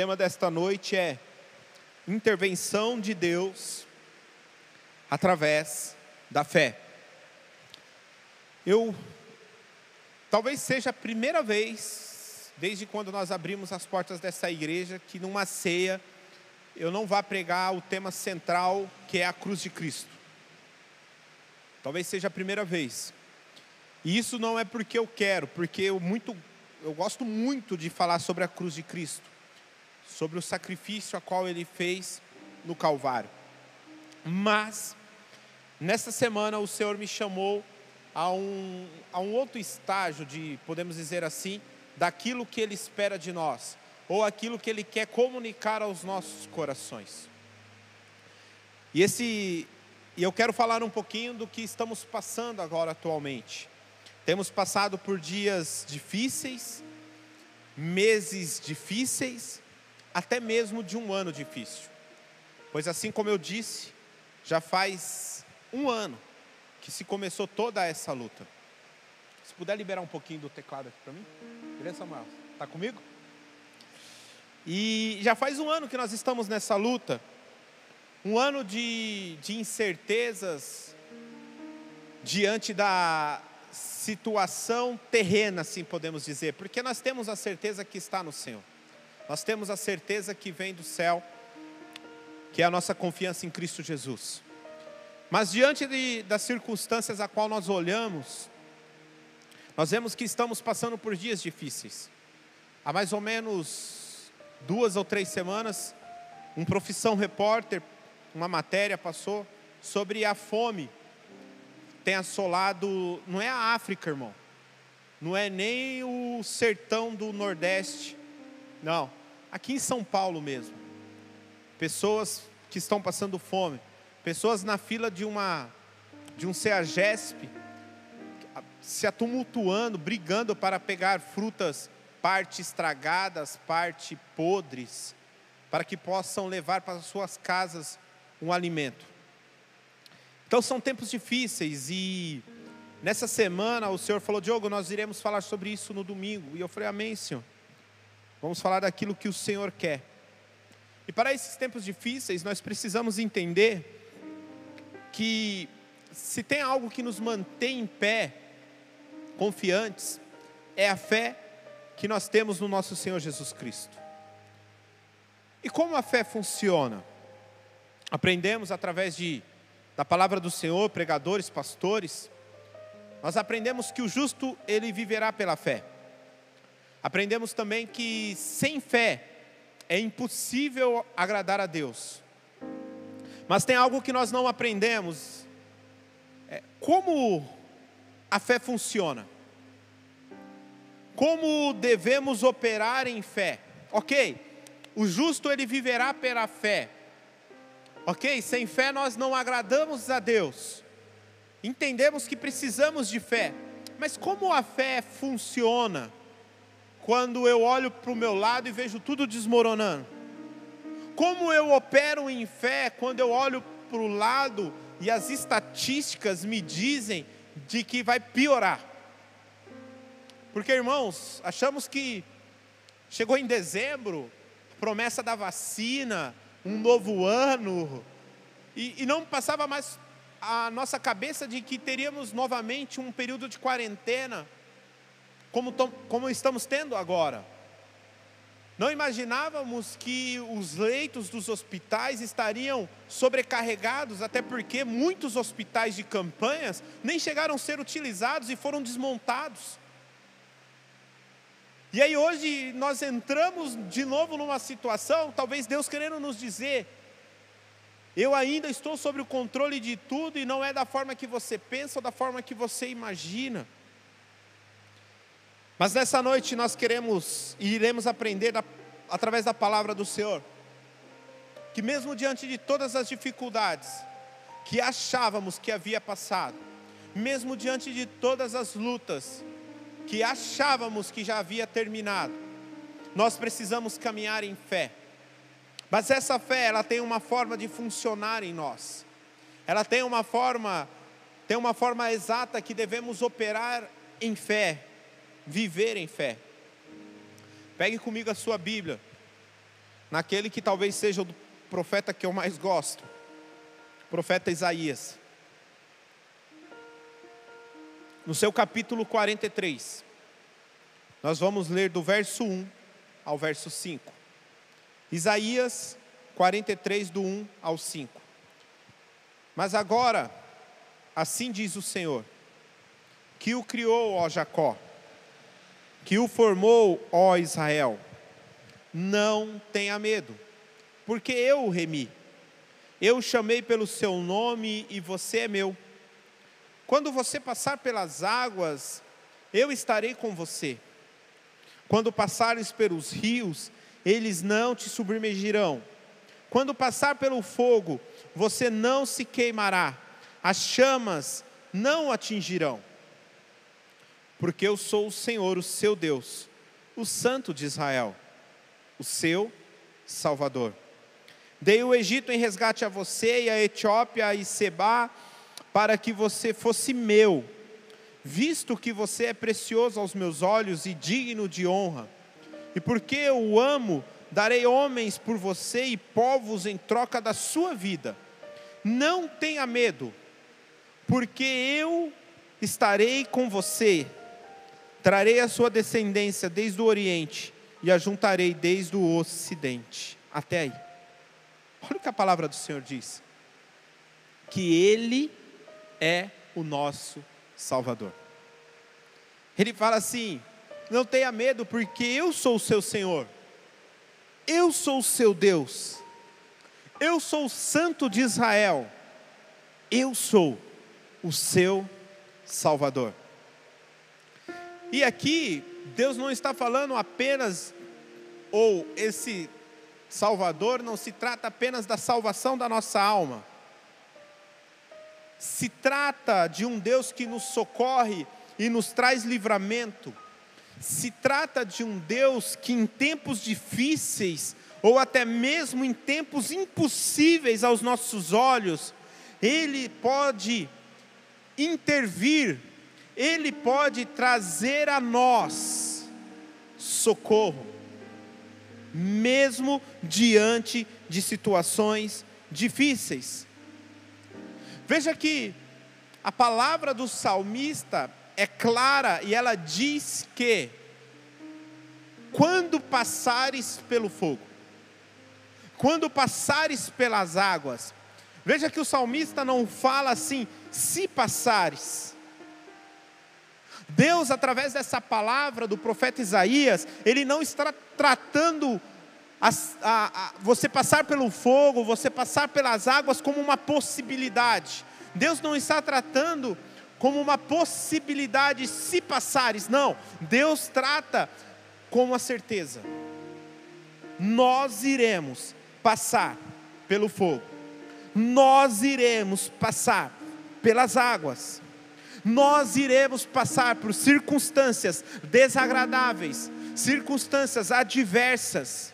tema desta noite é intervenção de Deus através da fé. Eu talvez seja a primeira vez desde quando nós abrimos as portas dessa igreja que numa ceia eu não vá pregar o tema central que é a cruz de Cristo. Talvez seja a primeira vez. E isso não é porque eu quero, porque eu muito eu gosto muito de falar sobre a cruz de Cristo, sobre o sacrifício a qual ele fez no Calvário. Mas nessa semana o Senhor me chamou a um, a um outro estágio de, podemos dizer assim, daquilo que ele espera de nós, ou aquilo que ele quer comunicar aos nossos corações. E esse e eu quero falar um pouquinho do que estamos passando agora atualmente. Temos passado por dias difíceis, meses difíceis, até mesmo de um ano difícil. Pois assim como eu disse, já faz um ano que se começou toda essa luta. Se puder liberar um pouquinho do teclado aqui para mim, beleza, Samuel? Está comigo? E já faz um ano que nós estamos nessa luta, um ano de, de incertezas diante da, situação terrena, assim podemos dizer, porque nós temos a certeza que está no Senhor. Nós temos a certeza que vem do céu, que é a nossa confiança em Cristo Jesus. Mas diante de, das circunstâncias a qual nós olhamos, nós vemos que estamos passando por dias difíceis. Há mais ou menos duas ou três semanas, um profissão repórter, uma matéria passou sobre a fome tem assolado, não é a África, irmão, não é nem o sertão do Nordeste, não, aqui em São Paulo mesmo. Pessoas que estão passando fome, pessoas na fila de uma de um CEAGESP se atumultuando, brigando para pegar frutas, parte estragadas, parte podres, para que possam levar para suas casas um alimento. Então são tempos difíceis e nessa semana o Senhor falou: Diogo, nós iremos falar sobre isso no domingo. E eu falei: Amém, Senhor. Vamos falar daquilo que o Senhor quer. E para esses tempos difíceis, nós precisamos entender que se tem algo que nos mantém em pé, confiantes, é a fé que nós temos no nosso Senhor Jesus Cristo. E como a fé funciona? Aprendemos através de da palavra do Senhor, pregadores, pastores, nós aprendemos que o justo ele viverá pela fé. Aprendemos também que sem fé é impossível agradar a Deus. Mas tem algo que nós não aprendemos. É, como a fé funciona? Como devemos operar em fé? Ok, o justo ele viverá pela fé. Ok? Sem fé nós não agradamos a Deus. Entendemos que precisamos de fé. Mas como a fé funciona quando eu olho para o meu lado e vejo tudo desmoronando? Como eu opero em fé quando eu olho para o lado e as estatísticas me dizem de que vai piorar? Porque, irmãos, achamos que chegou em dezembro, promessa da vacina, um novo ano, e, e não passava mais a nossa cabeça de que teríamos novamente um período de quarentena, como, como estamos tendo agora. Não imaginávamos que os leitos dos hospitais estariam sobrecarregados, até porque muitos hospitais de campanhas nem chegaram a ser utilizados e foram desmontados. E aí hoje nós entramos de novo numa situação, talvez Deus querendo nos dizer: eu ainda estou sobre o controle de tudo e não é da forma que você pensa ou da forma que você imagina. Mas nessa noite nós queremos e iremos aprender da, através da palavra do Senhor, que mesmo diante de todas as dificuldades que achávamos que havia passado, mesmo diante de todas as lutas que achávamos que já havia terminado, nós precisamos caminhar em fé. Mas essa fé, ela tem uma forma de funcionar em nós. Ela tem uma forma, tem uma forma exata que devemos operar em fé, viver em fé. Pegue comigo a sua Bíblia. naquele que talvez seja o profeta que eu mais gosto, profeta Isaías. No seu capítulo 43, nós vamos ler do verso 1 ao verso 5. Isaías 43, do 1 ao 5. Mas agora, assim diz o Senhor, que o criou, ó Jacó, que o formou, ó Israel, não tenha medo, porque eu o remi. Eu o chamei pelo seu nome e você é meu. Quando você passar pelas águas, eu estarei com você. Quando passares pelos rios, eles não te submergirão. Quando passar pelo fogo, você não se queimará. As chamas não atingirão porque eu sou o Senhor, o seu Deus, o Santo de Israel, o seu Salvador. Dei o Egito em resgate a você, e a Etiópia e Seba, para que você fosse meu, visto que você é precioso aos meus olhos e digno de honra. E porque eu o amo, darei homens por você e povos em troca da sua vida. Não tenha medo, porque eu estarei com você Trarei a sua descendência desde o Oriente e a juntarei desde o Ocidente. Até aí. Olha o que a palavra do Senhor diz: que Ele é o nosso Salvador. Ele fala assim: não tenha medo, porque eu sou o seu Senhor, eu sou o seu Deus, eu sou o Santo de Israel, eu sou o seu Salvador. E aqui, Deus não está falando apenas, ou esse Salvador não se trata apenas da salvação da nossa alma. Se trata de um Deus que nos socorre e nos traz livramento. Se trata de um Deus que em tempos difíceis, ou até mesmo em tempos impossíveis aos nossos olhos, Ele pode intervir ele pode trazer a nós socorro, mesmo diante de situações difíceis. Veja que a palavra do salmista é clara e ela diz que quando passares pelo fogo, quando passares pelas águas, veja que o salmista não fala assim, se passares, Deus, através dessa palavra do profeta Isaías, ele não está tratando a, a, a, você passar pelo fogo, você passar pelas águas como uma possibilidade. Deus não está tratando como uma possibilidade se passares, não. Deus trata com uma certeza. Nós iremos passar pelo fogo, nós iremos passar pelas águas nós iremos passar por circunstâncias desagradáveis, circunstâncias adversas.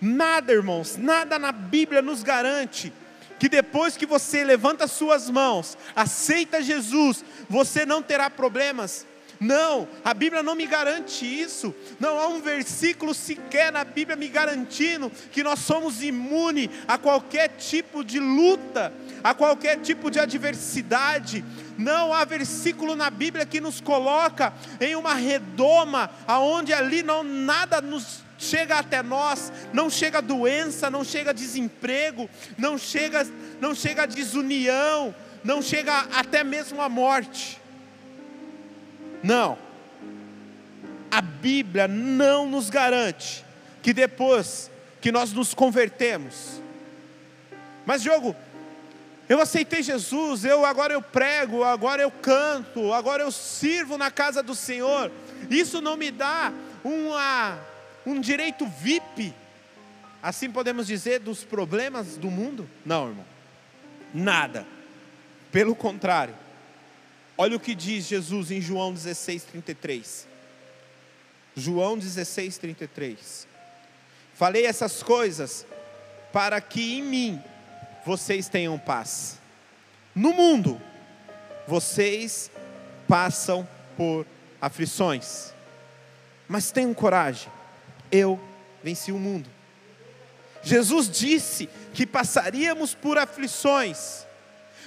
Nada, irmãos, nada na Bíblia nos garante que depois que você levanta suas mãos, aceita Jesus, você não terá problemas. Não, a Bíblia não me garante isso. Não há um versículo sequer na Bíblia me garantindo que nós somos imunes a qualquer tipo de luta, a qualquer tipo de adversidade. Não há versículo na Bíblia que nos coloca em uma redoma, aonde ali não nada nos chega até nós, não chega doença, não chega desemprego, não chega não chega desunião, não chega até mesmo a morte. Não. A Bíblia não nos garante que depois que nós nos convertemos. Mas Diogo, eu aceitei Jesus, eu agora eu prego, agora eu canto, agora eu sirvo na casa do Senhor. Isso não me dá uma, um direito VIP, assim podemos dizer, dos problemas do mundo? Não, irmão. Nada. Pelo contrário. Olha o que diz Jesus em João 16, 33. João 16, 33. Falei essas coisas para que em mim vocês tenham paz. No mundo, vocês passam por aflições, mas tenham coragem, eu venci o mundo. Jesus disse que passaríamos por aflições.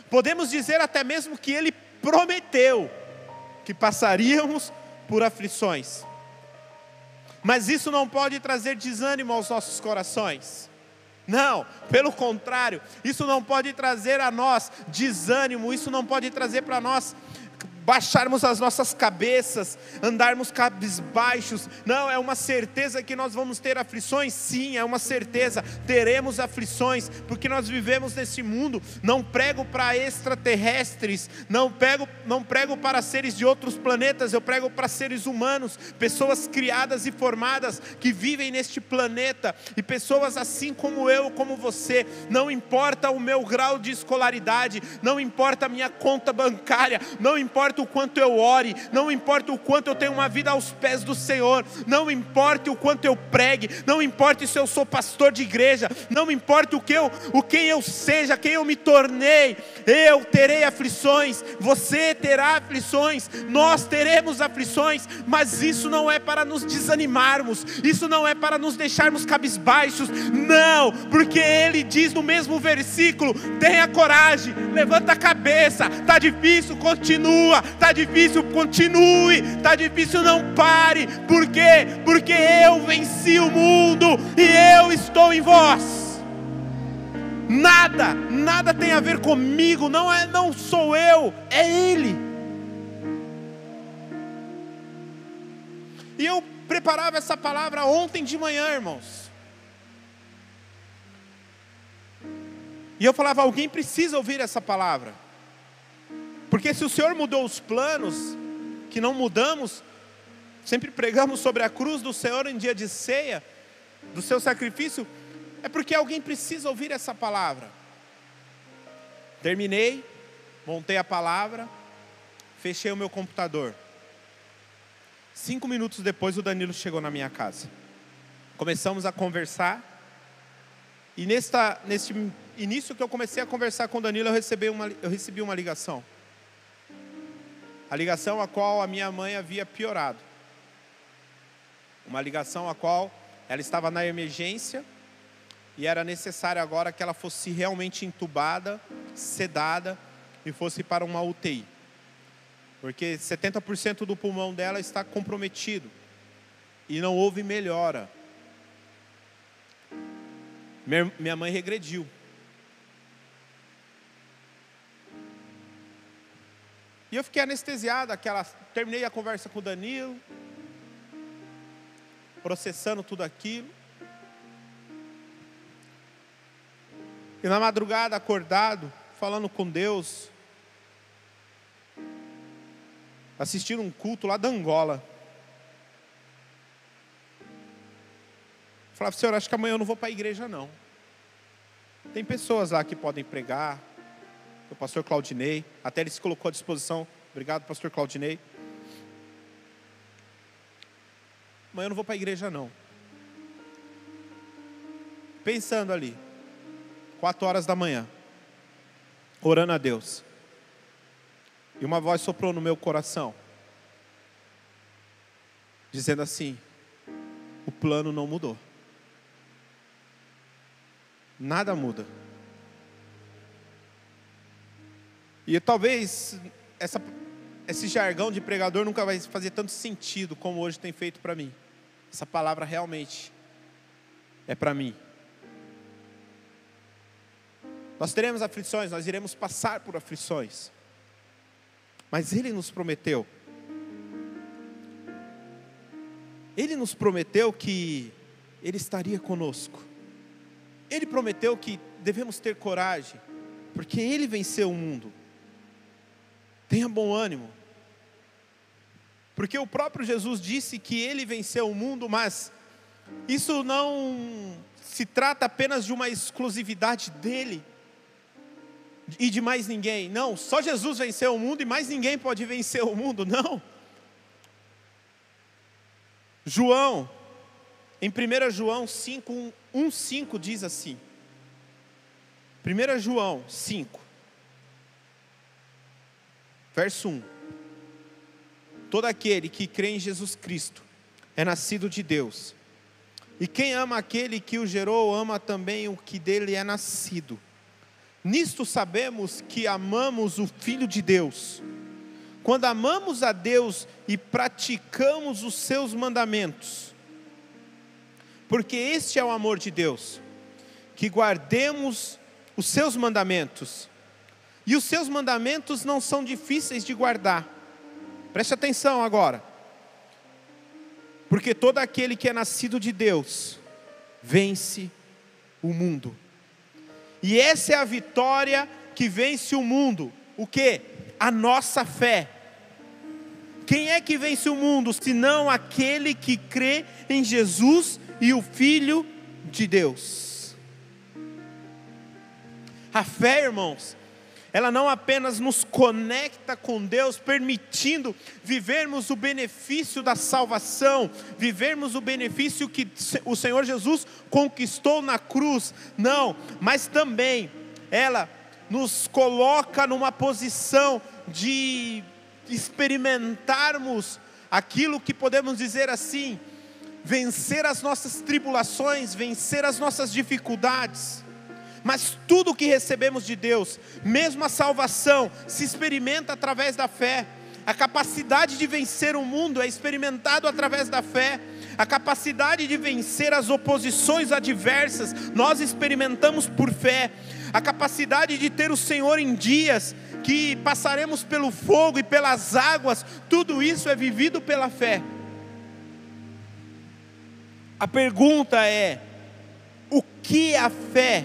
Podemos dizer até mesmo que ele prometeu que passaríamos por aflições. Mas isso não pode trazer desânimo aos nossos corações. Não, pelo contrário, isso não pode trazer a nós desânimo, isso não pode trazer para nós baixarmos as nossas cabeças, andarmos cabisbaixos. Não, é uma certeza que nós vamos ter aflições? Sim, é uma certeza, teremos aflições, porque nós vivemos nesse mundo. Não prego para extraterrestres, não, pego, não prego para seres de outros planetas, eu prego para seres humanos, pessoas criadas e formadas que vivem neste planeta, e pessoas assim como eu, como você. Não importa o meu grau de escolaridade, não importa a minha conta bancária, não importa importa o quanto eu ore, não importa o quanto eu tenho uma vida aos pés do Senhor, não importa o quanto eu pregue, não importa se eu sou pastor de igreja, não importa o que eu, o quem eu seja, quem eu me tornei, eu terei aflições, você terá aflições, nós teremos aflições, mas isso não é para nos desanimarmos, isso não é para nos deixarmos cabisbaixos, não, porque ele diz no mesmo versículo: tenha coragem, levanta a cabeça, está difícil, continua, Está difícil, continue. Está difícil, não pare. Por quê? Porque eu venci o mundo e eu estou em vós. Nada, nada tem a ver comigo. Não é, não sou eu, é Ele. E eu preparava essa palavra ontem de manhã, irmãos. E eu falava: alguém precisa ouvir essa palavra. Porque se o Senhor mudou os planos, que não mudamos, sempre pregamos sobre a cruz do Senhor em dia de ceia, do seu sacrifício, é porque alguém precisa ouvir essa palavra. Terminei, montei a palavra, fechei o meu computador. Cinco minutos depois, o Danilo chegou na minha casa. Começamos a conversar. E nesta, neste início que eu comecei a conversar com o Danilo, eu recebi uma, eu recebi uma ligação a ligação a qual a minha mãe havia piorado. Uma ligação a qual ela estava na emergência e era necessário agora que ela fosse realmente entubada, sedada e fosse para uma UTI. Porque 70% do pulmão dela está comprometido e não houve melhora. Minha mãe regrediu. E eu fiquei anestesiado, aquela, terminei a conversa com o Danilo, processando tudo aquilo. E na madrugada, acordado, falando com Deus, assistindo um culto lá da Angola. Falava, Senhor, acho que amanhã eu não vou para a igreja, não. Tem pessoas lá que podem pregar, o pastor Claudinei, até ele se colocou à disposição. Obrigado, pastor Claudinei. Amanhã eu não vou para a igreja, não. Pensando ali, quatro horas da manhã, orando a Deus. E uma voz soprou no meu coração, dizendo assim: o plano não mudou. Nada muda. E talvez essa, esse jargão de pregador nunca vai fazer tanto sentido como hoje tem feito para mim. Essa palavra realmente é para mim. Nós teremos aflições, nós iremos passar por aflições. Mas Ele nos prometeu. Ele nos prometeu que Ele estaria conosco. Ele prometeu que devemos ter coragem, porque Ele venceu o mundo. Tenha bom ânimo. Porque o próprio Jesus disse que ele venceu o mundo, mas isso não se trata apenas de uma exclusividade dele e de mais ninguém. Não, só Jesus venceu o mundo e mais ninguém pode vencer o mundo, não. João, em 1 João 5, 1, 5 diz assim. 1 João 5. Verso 1: Todo aquele que crê em Jesus Cristo é nascido de Deus. E quem ama aquele que o gerou, ama também o que dele é nascido. Nisto sabemos que amamos o Filho de Deus. Quando amamos a Deus e praticamos os seus mandamentos. Porque este é o amor de Deus, que guardemos os seus mandamentos. E os seus mandamentos não são difíceis de guardar. Preste atenção agora. Porque todo aquele que é nascido de Deus vence o mundo. E essa é a vitória que vence o mundo. O que? A nossa fé. Quem é que vence o mundo, senão aquele que crê em Jesus e o Filho de Deus? A fé, irmãos, ela não apenas nos conecta com Deus, permitindo vivermos o benefício da salvação, vivermos o benefício que o Senhor Jesus conquistou na cruz, não, mas também ela nos coloca numa posição de experimentarmos aquilo que podemos dizer assim, vencer as nossas tribulações, vencer as nossas dificuldades mas tudo o que recebemos de Deus, mesmo a salvação, se experimenta através da fé. A capacidade de vencer o mundo é experimentado através da fé. A capacidade de vencer as oposições adversas, nós experimentamos por fé. A capacidade de ter o Senhor em dias que passaremos pelo fogo e pelas águas, tudo isso é vivido pela fé. A pergunta é: o que a fé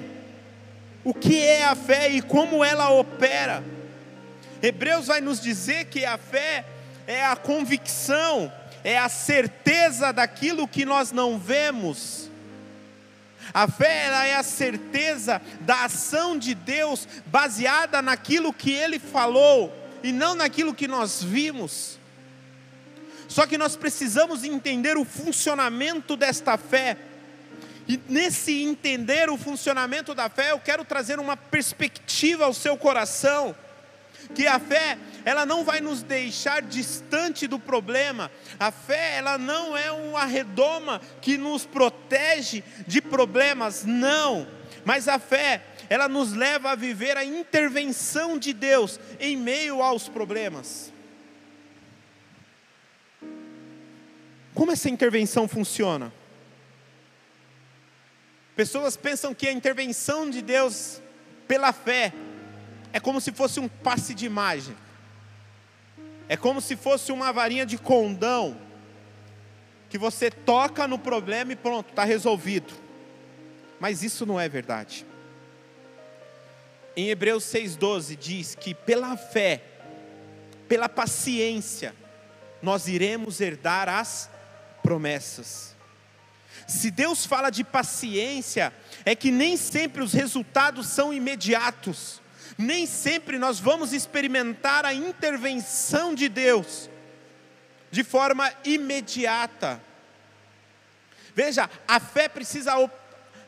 o que é a fé e como ela opera. Hebreus vai nos dizer que a fé é a convicção, é a certeza daquilo que nós não vemos. A fé ela é a certeza da ação de Deus baseada naquilo que ele falou e não naquilo que nós vimos. Só que nós precisamos entender o funcionamento desta fé e nesse entender o funcionamento da fé, eu quero trazer uma perspectiva ao seu coração, que a fé, ela não vai nos deixar distante do problema. A fé, ela não é uma redoma que nos protege de problemas, não. Mas a fé, ela nos leva a viver a intervenção de Deus em meio aos problemas. Como essa intervenção funciona? Pessoas pensam que a intervenção de Deus pela fé é como se fosse um passe de imagem. É como se fosse uma varinha de condão que você toca no problema e pronto, está resolvido. Mas isso não é verdade. Em Hebreus 6,12 diz que pela fé, pela paciência, nós iremos herdar as promessas. Se Deus fala de paciência, é que nem sempre os resultados são imediatos, nem sempre nós vamos experimentar a intervenção de Deus de forma imediata. Veja, a fé precisa,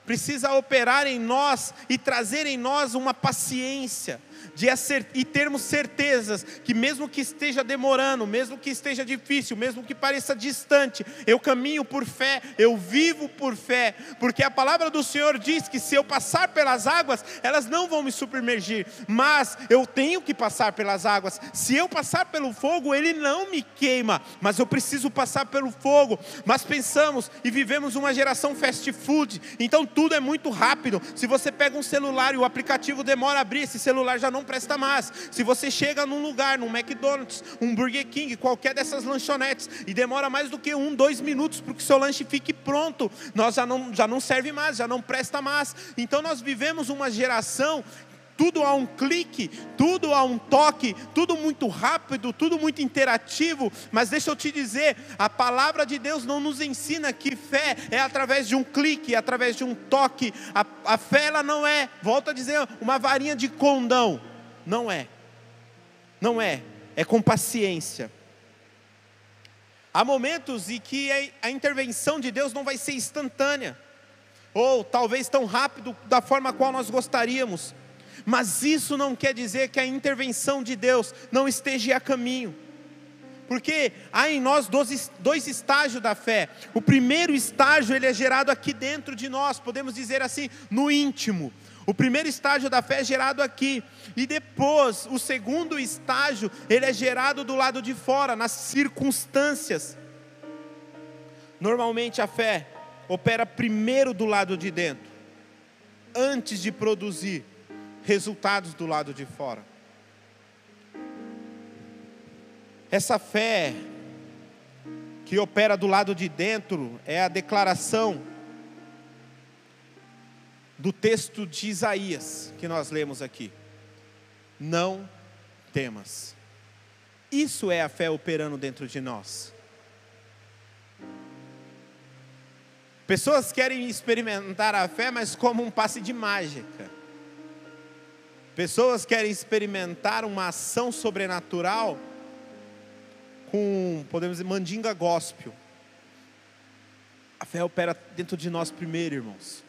precisa operar em nós e trazer em nós uma paciência de e termos certezas que, mesmo que esteja demorando, mesmo que esteja difícil, mesmo que pareça distante, eu caminho por fé, eu vivo por fé, porque a palavra do Senhor diz que se eu passar pelas águas, elas não vão me submergir, mas eu tenho que passar pelas águas. Se eu passar pelo fogo, ele não me queima, mas eu preciso passar pelo fogo. Mas pensamos e vivemos uma geração fast food, então tudo é muito rápido. Se você pega um celular e o aplicativo demora a abrir, esse celular já não presta mais. Se você chega num lugar, num McDonald's, um Burger King, qualquer dessas lanchonetes, e demora mais do que um, dois minutos para que seu lanche fique pronto, nós já não, já não serve mais, já não presta mais. Então nós vivemos uma geração tudo a um clique, tudo a um toque, tudo muito rápido, tudo muito interativo, mas deixa eu te dizer, a palavra de Deus não nos ensina que fé é através de um clique, é através de um toque, a, a fé ela não é, volto a dizer, uma varinha de condão, não é. Não é. É com paciência. Há momentos em que a intervenção de Deus não vai ser instantânea, ou talvez tão rápido da forma qual nós gostaríamos, mas isso não quer dizer que a intervenção de Deus não esteja a caminho. Porque há em nós dois, estágios da fé. O primeiro estágio ele é gerado aqui dentro de nós, podemos dizer assim, no íntimo. O primeiro estágio da fé é gerado aqui, e depois, o segundo estágio, ele é gerado do lado de fora, nas circunstâncias. Normalmente a fé opera primeiro do lado de dentro, antes de produzir resultados do lado de fora. Essa fé que opera do lado de dentro é a declaração do texto de Isaías que nós lemos aqui. Não temas. Isso é a fé operando dentro de nós. Pessoas querem experimentar a fé, mas como um passe de mágica. Pessoas querem experimentar uma ação sobrenatural com, podemos dizer, mandinga gospel. A fé opera dentro de nós primeiro, irmãos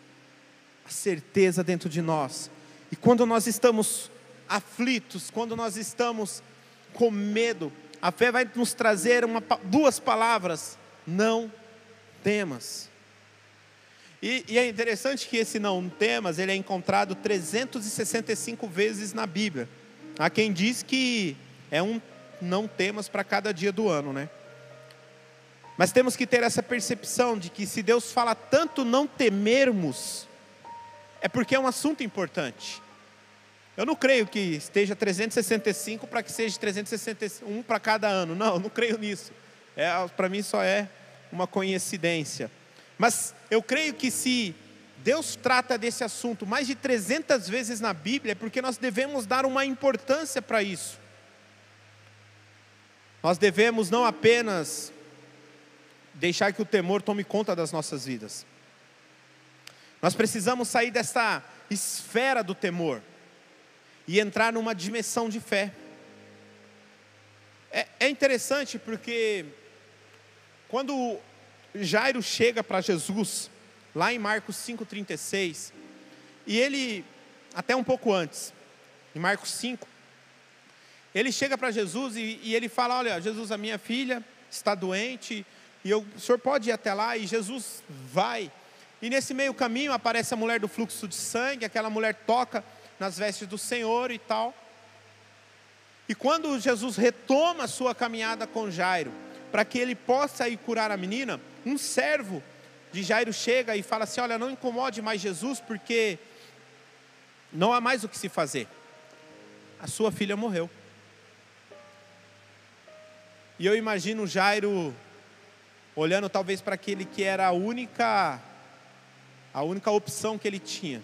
a certeza dentro de nós. E quando nós estamos aflitos, quando nós estamos com medo, a fé vai nos trazer uma, duas palavras: não temas. E, e, é interessante que esse não temas, ele é encontrado 365 vezes na Bíblia. Há quem diz que é um não temas para cada dia do ano, né? Mas temos que ter essa percepção de que se Deus fala tanto não temermos, é porque é um assunto importante. Eu não creio que esteja 365 para que seja 361 para cada ano. Não, não creio nisso. É, para mim só é uma coincidência. Mas eu creio que se Deus trata desse assunto mais de 300 vezes na Bíblia, é porque nós devemos dar uma importância para isso. Nós devemos não apenas deixar que o temor tome conta das nossas vidas, nós precisamos sair dessa esfera do temor e entrar numa dimensão de fé. É, é interessante porque quando Jairo chega para Jesus, lá em Marcos 5,36, e ele, até um pouco antes, em Marcos 5, ele chega para Jesus e, e, ele fala: Olha, Jesus, a minha filha está doente, e eu, o senhor pode ir até lá? E Jesus vai. E nesse meio caminho aparece a mulher do fluxo de sangue, aquela mulher toca nas vestes do Senhor e tal. E quando Jesus retoma a sua caminhada com Jairo, para que ele possa ir curar a menina, um servo de Jairo chega e fala assim: Olha, não incomode mais Jesus, porque não há mais o que se fazer. A sua filha morreu. E eu imagino Jairo olhando talvez para aquele que era a única a única opção que ele tinha.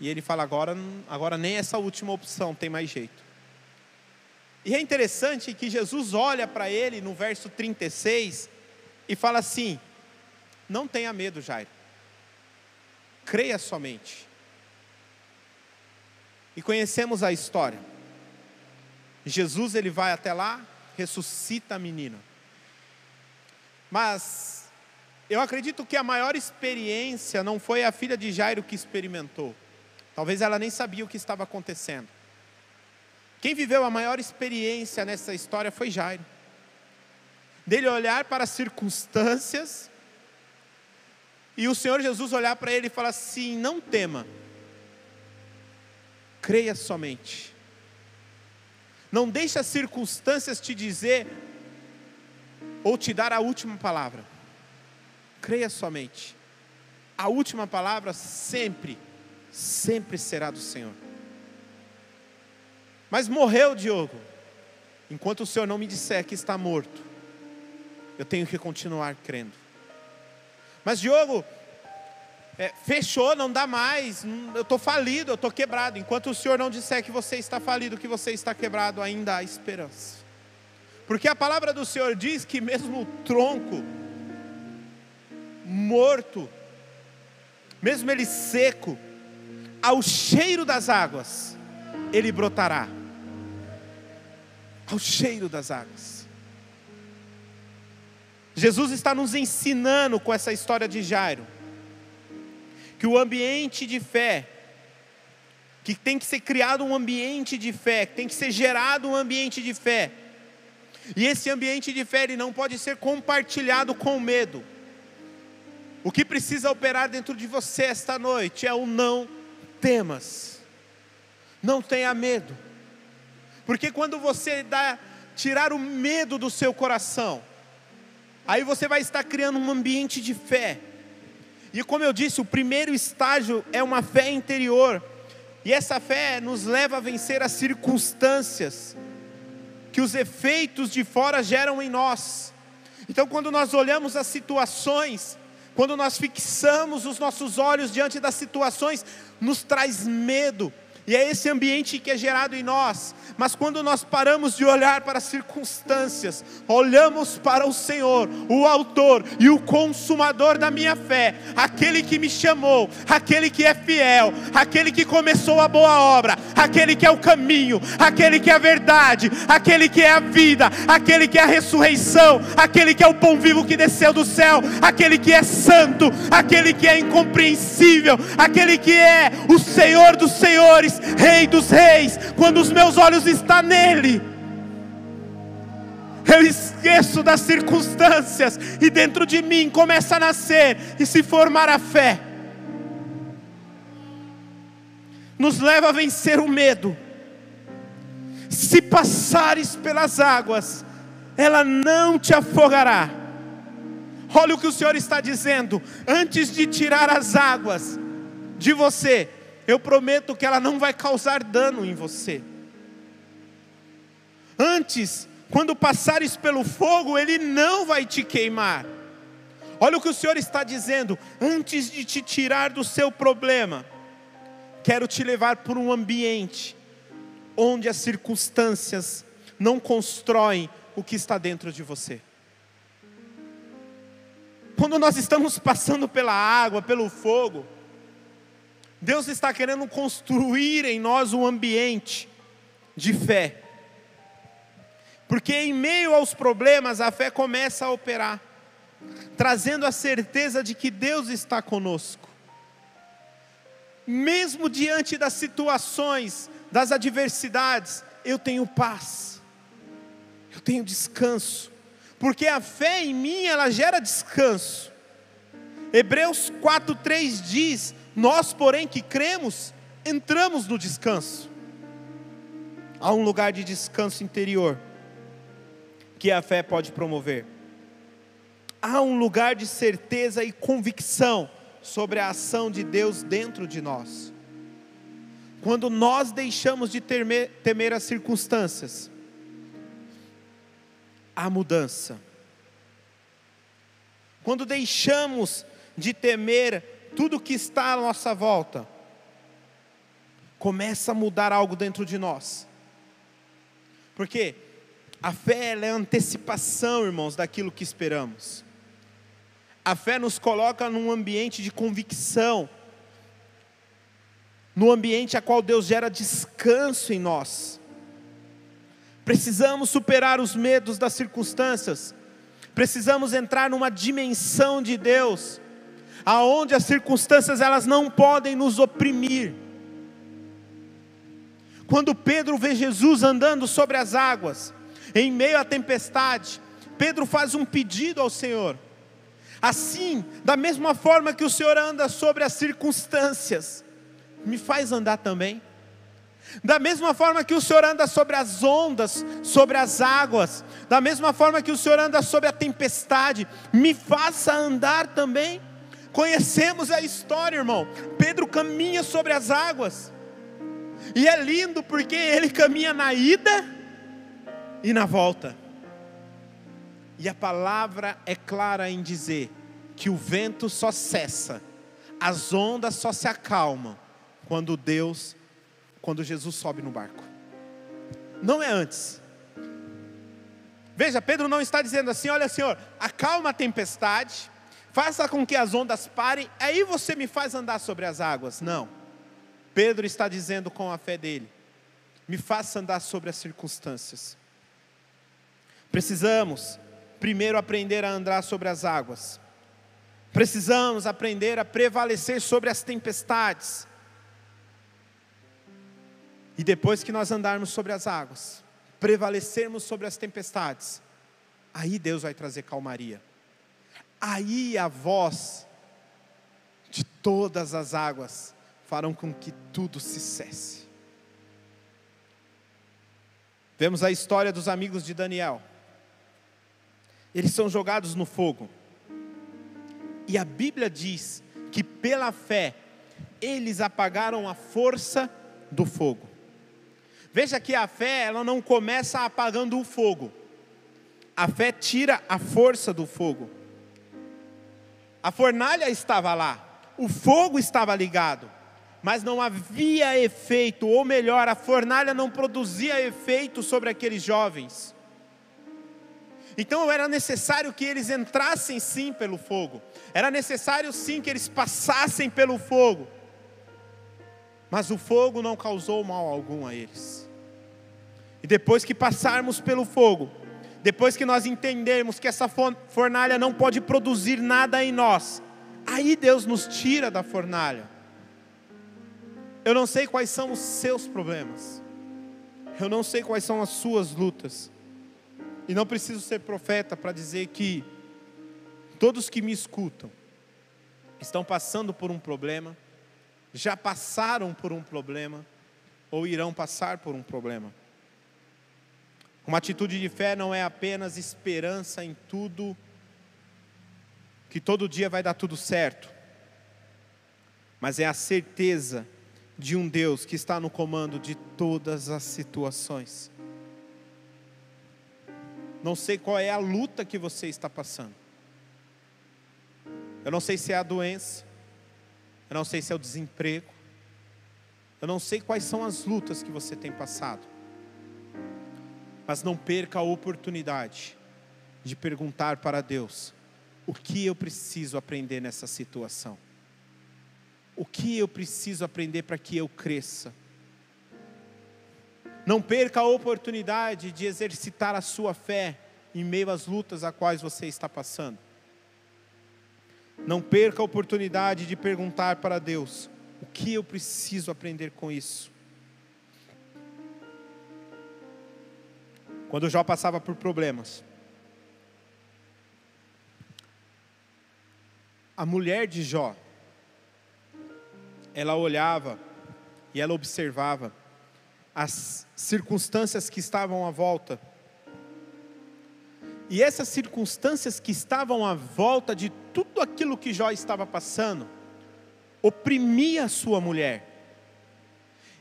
E ele fala: agora, agora nem essa última opção tem mais jeito. E é interessante que Jesus olha para ele no verso 36 e fala assim: Não tenha medo, Jairo, creia somente. E conhecemos a história. Jesus ele vai até lá, ressuscita a menina. Mas eu acredito que a maior experiência não foi a filha de Jairo que experimentou. Talvez ela nem sabia o que estava acontecendo. Quem viveu a maior experiência nessa história foi Jairo. Dele olhar para as circunstâncias e o Senhor Jesus olhar para ele e falar assim: não tema, creia somente. Não deixe as circunstâncias te dizer ou te dar a última palavra creia somente. A última palavra sempre, sempre será do Senhor. Mas morreu Diogo. Enquanto o Senhor não me disser que está morto, eu tenho que continuar crendo. Mas Diogo, é, fechou, não dá mais, eu estou falido, eu estou quebrado. Enquanto o Senhor não disser que você está falido, que você está quebrado, ainda há esperança. Porque a palavra do Senhor diz que mesmo o tronco morto, mesmo ele seco, ao cheiro das águas, ele brotará. Ao cheiro das águas. Jesus está nos ensinando com essa história de Jairo, que o ambiente de fé, que tem que ser criado um ambiente de fé, que tem que ser gerado um ambiente de fé, E esse ambiente de fé ele não pode ser compartilhado com medo. O que precisa operar dentro de você esta noite é o não temas. Não tenha medo. Porque quando você dá tirar o medo do seu coração, aí você vai estar criando um ambiente de fé. E como eu disse, o primeiro estágio é uma fé interior. E essa fé nos leva a vencer as circunstâncias que os efeitos de fora geram em nós. Então, quando nós olhamos as situações, quando nós fixamos os nossos olhos diante das situações, nos traz medo, e é esse ambiente que é gerado em nós. Mas quando nós paramos de olhar para as circunstâncias, olhamos para o Senhor, o Autor e o Consumador da minha fé, aquele que me chamou, aquele que é fiel, aquele que começou a boa obra, aquele que é o caminho, aquele que é a verdade, aquele que é a vida, aquele que é a ressurreição, aquele que é o pão vivo que desceu do céu, aquele que é santo, aquele que é incompreensível, aquele que é o Senhor dos Senhores Rei dos Reis, quando os meus olhos estão nele, eu esqueço das circunstâncias e dentro de mim começa a nascer e se formar a fé. Nos leva a vencer o medo. Se passares pelas águas, ela não te afogará. Olha o que o Senhor está dizendo: antes de tirar as águas de você, eu prometo que ela não vai causar dano em você. Antes, quando passares pelo fogo, ele não vai te queimar. Olha o que o Senhor está dizendo: antes de te tirar do seu problema, quero te levar por um ambiente onde as circunstâncias não constroem o que está dentro de você. Quando nós estamos passando pela água, pelo fogo, Deus está querendo construir em nós um ambiente de fé. Porque em meio aos problemas a fé começa a operar, trazendo a certeza de que Deus está conosco. Mesmo diante das situações, das adversidades, eu tenho paz. Eu tenho descanso. Porque a fé em mim, ela gera descanso. Hebreus 4:3 diz: nós, porém, que cremos, entramos no descanso. Há um lugar de descanso interior que a fé pode promover. Há um lugar de certeza e convicção sobre a ação de Deus dentro de nós. Quando nós deixamos de temer, temer as circunstâncias, há mudança. Quando deixamos de temer tudo que está à nossa volta, começa a mudar algo dentro de nós. Porque a fé é antecipação, irmãos, daquilo que esperamos. A fé nos coloca num ambiente de convicção, no ambiente a qual Deus gera descanso em nós. Precisamos superar os medos das circunstâncias, precisamos entrar numa dimensão de Deus aonde as circunstâncias elas não podem nos oprimir. Quando Pedro vê Jesus andando sobre as águas, em meio à tempestade, Pedro faz um pedido ao Senhor. Assim, da mesma forma que o Senhor anda sobre as circunstâncias, me faz andar também. Da mesma forma que o Senhor anda sobre as ondas, sobre as águas, da mesma forma que o Senhor anda sobre a tempestade, me faça andar também. Conhecemos a história, irmão. Pedro caminha sobre as águas. E é lindo porque ele caminha na ida e na volta. E a palavra é clara em dizer que o vento só cessa, as ondas só se acalmam quando Deus, quando Jesus sobe no barco. Não é antes. Veja, Pedro não está dizendo assim: olha, Senhor, acalma a tempestade, faça com que as ondas parem, aí você me faz andar sobre as águas. Não. Pedro está dizendo com a fé dele: me faça andar sobre as circunstâncias. Precisamos primeiro aprender a andar sobre as águas. Precisamos aprender a prevalecer sobre as tempestades. E depois que nós andarmos sobre as águas, prevalecermos sobre as tempestades, aí Deus vai trazer calmaria. Aí a voz de todas as águas farão com que tudo se cesse. Vemos a história dos amigos de Daniel. Eles são jogados no fogo. E a Bíblia diz que pela fé eles apagaram a força do fogo. Veja que a fé, ela não começa apagando o fogo. A fé tira a força do fogo. A fornalha estava lá, o fogo estava ligado, mas não havia efeito, ou melhor, a fornalha não produzia efeito sobre aqueles jovens. Então era necessário que eles entrassem sim pelo fogo, era necessário sim que eles passassem pelo fogo, mas o fogo não causou mal algum a eles. E depois que passarmos pelo fogo, depois que nós entendermos que essa fornalha não pode produzir nada em nós, aí Deus nos tira da fornalha. Eu não sei quais são os seus problemas, eu não sei quais são as suas lutas, e não preciso ser profeta para dizer que todos que me escutam estão passando por um problema, já passaram por um problema, ou irão passar por um problema. Uma atitude de fé não é apenas esperança em tudo, que todo dia vai dar tudo certo, mas é a certeza de um Deus que está no comando de todas as situações. Não sei qual é a luta que você está passando. Eu não sei se é a doença, eu não sei se é o desemprego, eu não sei quais são as lutas que você tem passado. Mas não perca a oportunidade de perguntar para Deus: o que eu preciso aprender nessa situação? O que eu preciso aprender para que eu cresça? Não perca a oportunidade de exercitar a sua fé em meio às lutas a quais você está passando. Não perca a oportunidade de perguntar para Deus: o que eu preciso aprender com isso? Quando Jó passava por problemas, a mulher de Jó, ela olhava e ela observava as circunstâncias que estavam à volta. E essas circunstâncias que estavam à volta de tudo aquilo que Jó estava passando, oprimia a sua mulher.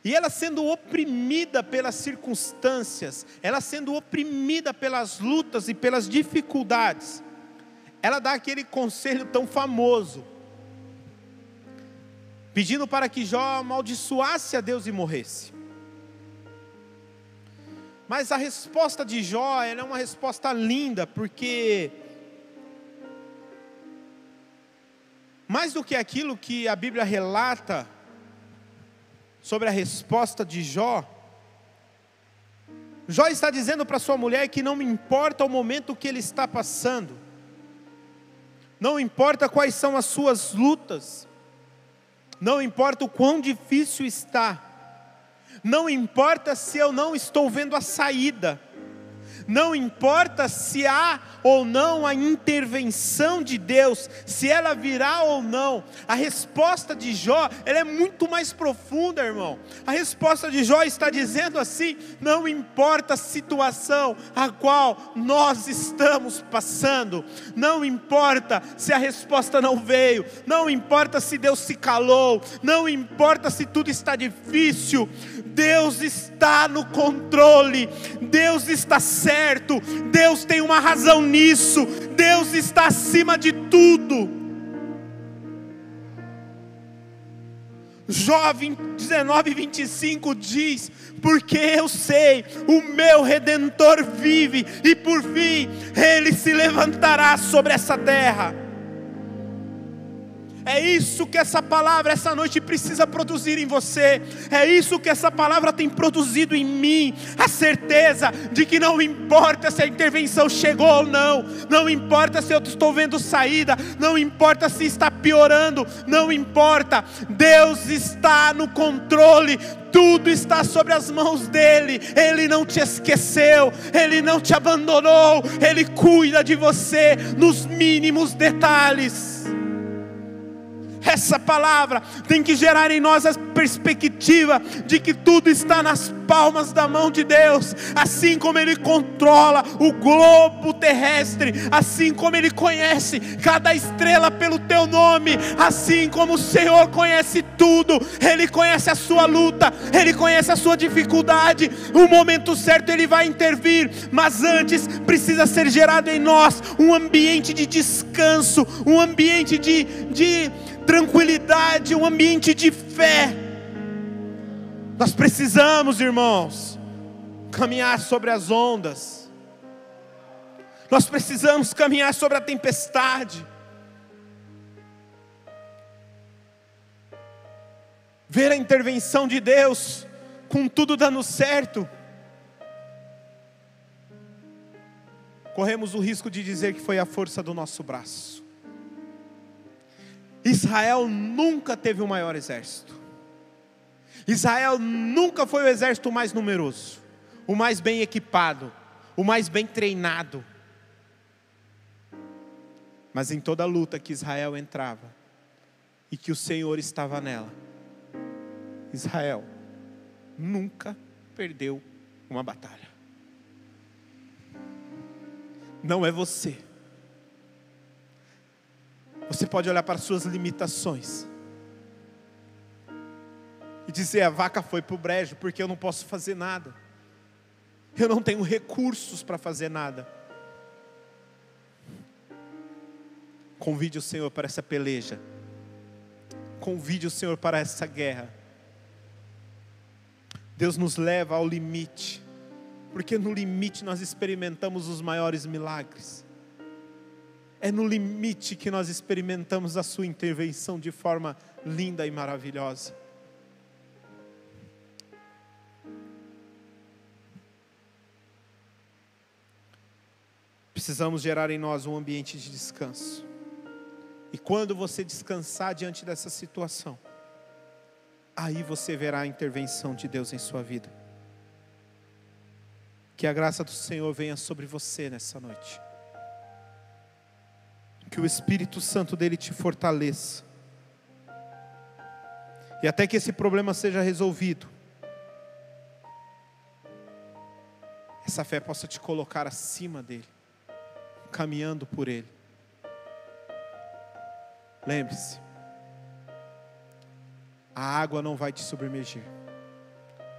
E ela sendo oprimida pelas circunstâncias, ela sendo oprimida pelas lutas e pelas dificuldades, ela dá aquele conselho tão famoso, pedindo para que Jó amaldiçoasse a Deus e morresse. Mas a resposta de Jó é uma resposta linda, porque mais do que aquilo que a Bíblia relata sobre a resposta de Jó, Jó está dizendo para sua mulher que não importa o momento que ele está passando, não importa quais são as suas lutas, não importa o quão difícil está, não importa se eu não estou vendo a saída, não importa se há ou não a intervenção de Deus, se ela virá ou não, a resposta de Jó, ela é muito mais profunda, irmão. A resposta de Jó está dizendo assim: não importa a situação a qual nós estamos passando, não importa se a resposta não veio, não importa se Deus se calou, não importa se tudo está difícil, Deus está no controle, Deus está certo, Deus tem uma razão nisso, Deus está acima de tudo. Jó 19, 25 diz: Porque eu sei, o meu redentor vive, e por fim ele se levantará sobre essa terra. É isso que essa palavra essa noite precisa produzir em você. É isso que essa palavra tem produzido em mim. A certeza de que não importa se a intervenção chegou ou não, não importa se eu estou vendo saída, não importa se está piorando, não importa. Deus está no controle tudo está sobre as mãos dele, ele não te esqueceu, ele não te abandonou, ele cuida de você nos mínimos detalhes. Essa palavra tem que gerar em nós a perspectiva de que tudo está nas palmas da mão de Deus, assim como Ele controla o globo terrestre, assim como Ele conhece cada estrela pelo teu nome, assim como o Senhor conhece tudo, Ele conhece a sua luta, Ele conhece a sua dificuldade, o momento certo Ele vai intervir, mas antes precisa ser gerado em nós um ambiente de descanso, um ambiente de, de tranquilidade, um ambiente de fé. Nós precisamos, irmãos, caminhar sobre as ondas. Nós precisamos caminhar sobre a tempestade. Ver a intervenção de Deus com tudo dando certo. Corremos o risco de dizer que foi a força do nosso braço. Israel nunca teve o maior exército. Israel nunca foi o exército mais numeroso, o mais bem equipado, o mais bem treinado. Mas em toda luta que Israel entrava e que o Senhor estava nela, Israel nunca perdeu uma batalha. Não é você você pode olhar para as suas limitações e dizer: a vaca foi para o brejo porque eu não posso fazer nada, eu não tenho recursos para fazer nada. Convide o Senhor para essa peleja, convide o Senhor para essa guerra. Deus nos leva ao limite, porque no limite nós experimentamos os maiores milagres. É no limite que nós experimentamos a Sua intervenção de forma linda e maravilhosa. Precisamos gerar em nós um ambiente de descanso. E quando você descansar diante dessa situação, aí você verá a intervenção de Deus em sua vida. Que a graça do Senhor venha sobre você nessa noite que o Espírito Santo dele te fortaleça. E até que esse problema seja resolvido, essa fé possa te colocar acima dele, caminhando por ele. Lembre-se, a água não vai te submergir,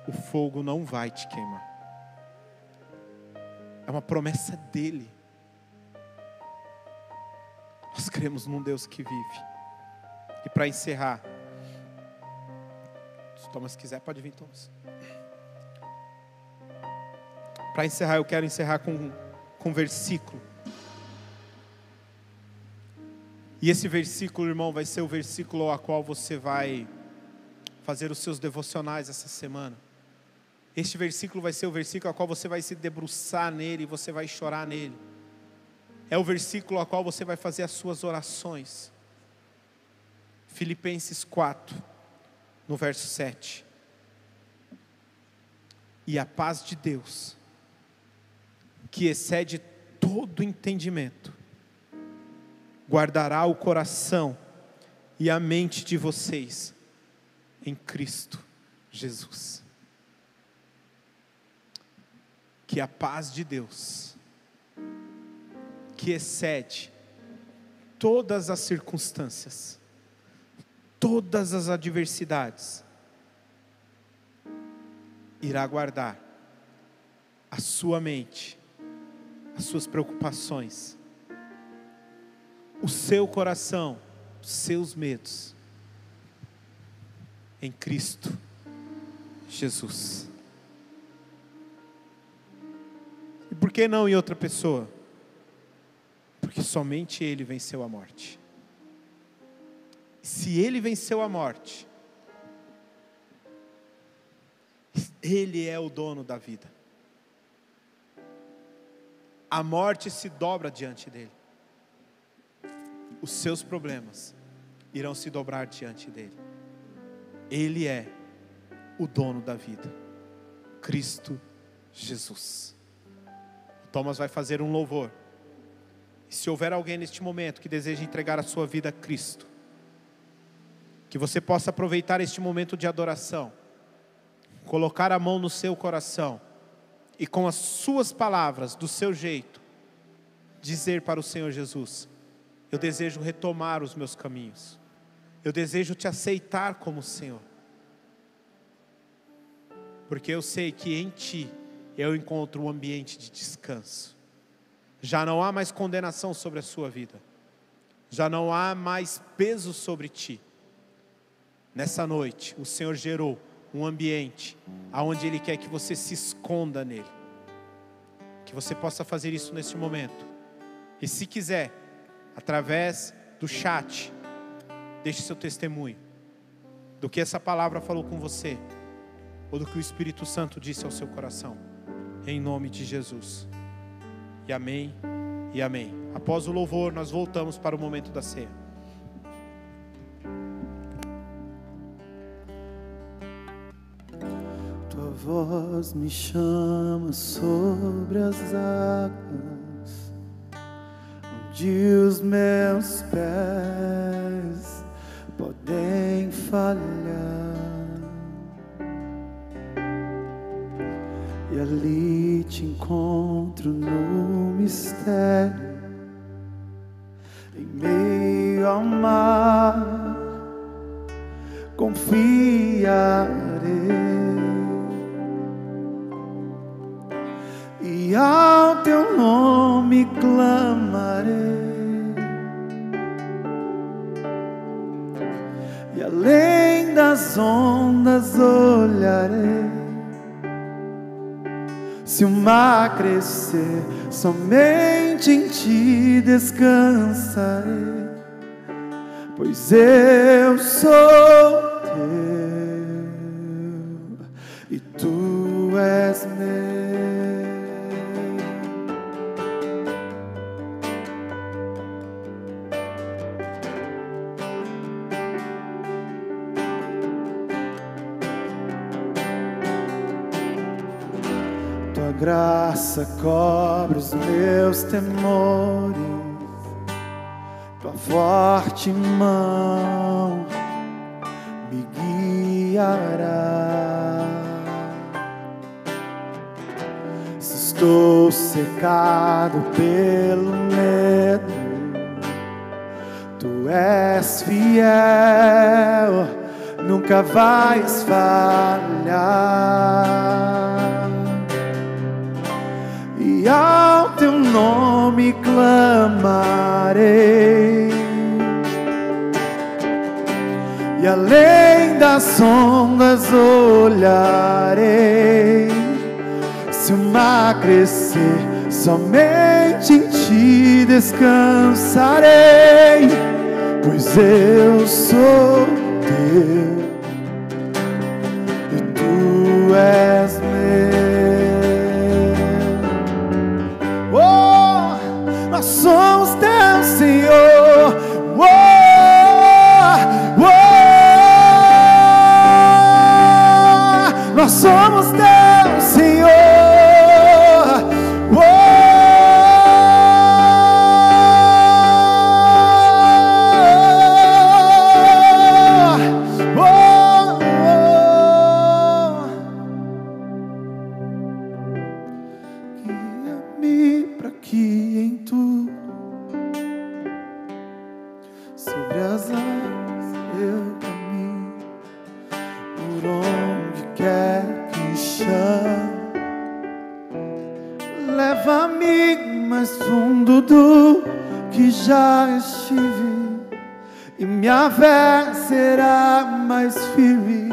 o fogo não vai te queimar. É uma promessa dele. Nós cremos num Deus que vive. E para encerrar, se Thomas quiser, pode vir, Thomas. Para encerrar, eu quero encerrar com, com um versículo. E esse versículo, irmão, vai ser o versículo a qual você vai fazer os seus devocionais essa semana. Este versículo vai ser o versículo a qual você vai se debruçar nele e você vai chorar nele é o versículo a qual você vai fazer as suas orações. Filipenses 4, no verso 7. E a paz de Deus, que excede todo entendimento, guardará o coração e a mente de vocês em Cristo Jesus. Que a paz de Deus, que excede todas as circunstâncias, todas as adversidades, irá guardar a sua mente, as suas preocupações, o seu coração, os seus medos, em Cristo Jesus. E por que não em outra pessoa? Porque somente Ele venceu a morte. Se ele venceu a morte, ele é o dono da vida. A morte se dobra diante dele. Os seus problemas irão se dobrar diante dele. Ele é o dono da vida. Cristo Jesus. Thomas vai fazer um louvor. E se houver alguém neste momento que deseja entregar a sua vida a Cristo, que você possa aproveitar este momento de adoração, colocar a mão no seu coração e com as suas palavras, do seu jeito, dizer para o Senhor Jesus: Eu desejo retomar os meus caminhos, eu desejo te aceitar como Senhor, porque eu sei que em Ti eu encontro um ambiente de descanso. Já não há mais condenação sobre a sua vida, já não há mais peso sobre ti. Nessa noite, o Senhor gerou um ambiente aonde Ele quer que você se esconda nele. Que você possa fazer isso neste momento. E se quiser, através do chat, deixe seu testemunho do que essa palavra falou com você, ou do que o Espírito Santo disse ao seu coração, em nome de Jesus. E amém e amém. Após o louvor, nós voltamos para o momento da ceia. Tua voz me chama sobre as águas, onde os meus pés podem falhar. E ali te encontro no mistério, em meio ao mar, confiarei. E ao teu nome clamarei. E além das ondas olharei. Se o mar crescer, somente em ti descansarei, pois eu sou teu e tu és meu. Tua graça cobre os meus temores, tua forte mão me guiará. Se estou secado pelo medo, tu és fiel, nunca vais falhar e ao teu nome clamarei. E além das ondas olharei. Se o mar crescer, somente em ti descansarei, pois eu sou teu e tu és nós somos teu fé será mais firme,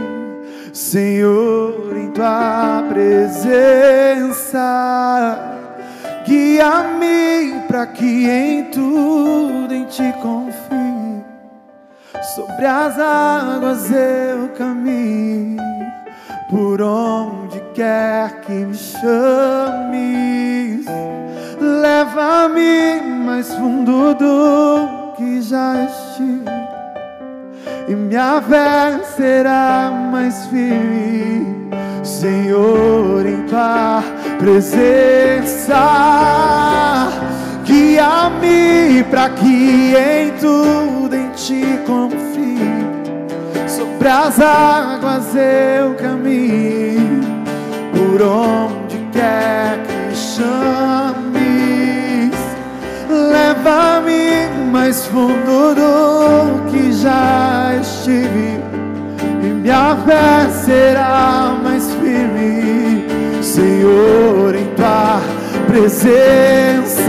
Senhor, em tua presença. Guia-me para que em tudo em ti confie, Sobre as águas eu caminho, por onde quer que me chames. Leva-me mais fundo do que já estive, e minha fé será mais firme, Senhor, em tua presença. Guia-me para que em tudo em ti confie. Sobre as águas eu caminho, por onde quer que chames. Leva-me mais fundo do que já estive, e minha fé será mais firme, Senhor, em tua presença.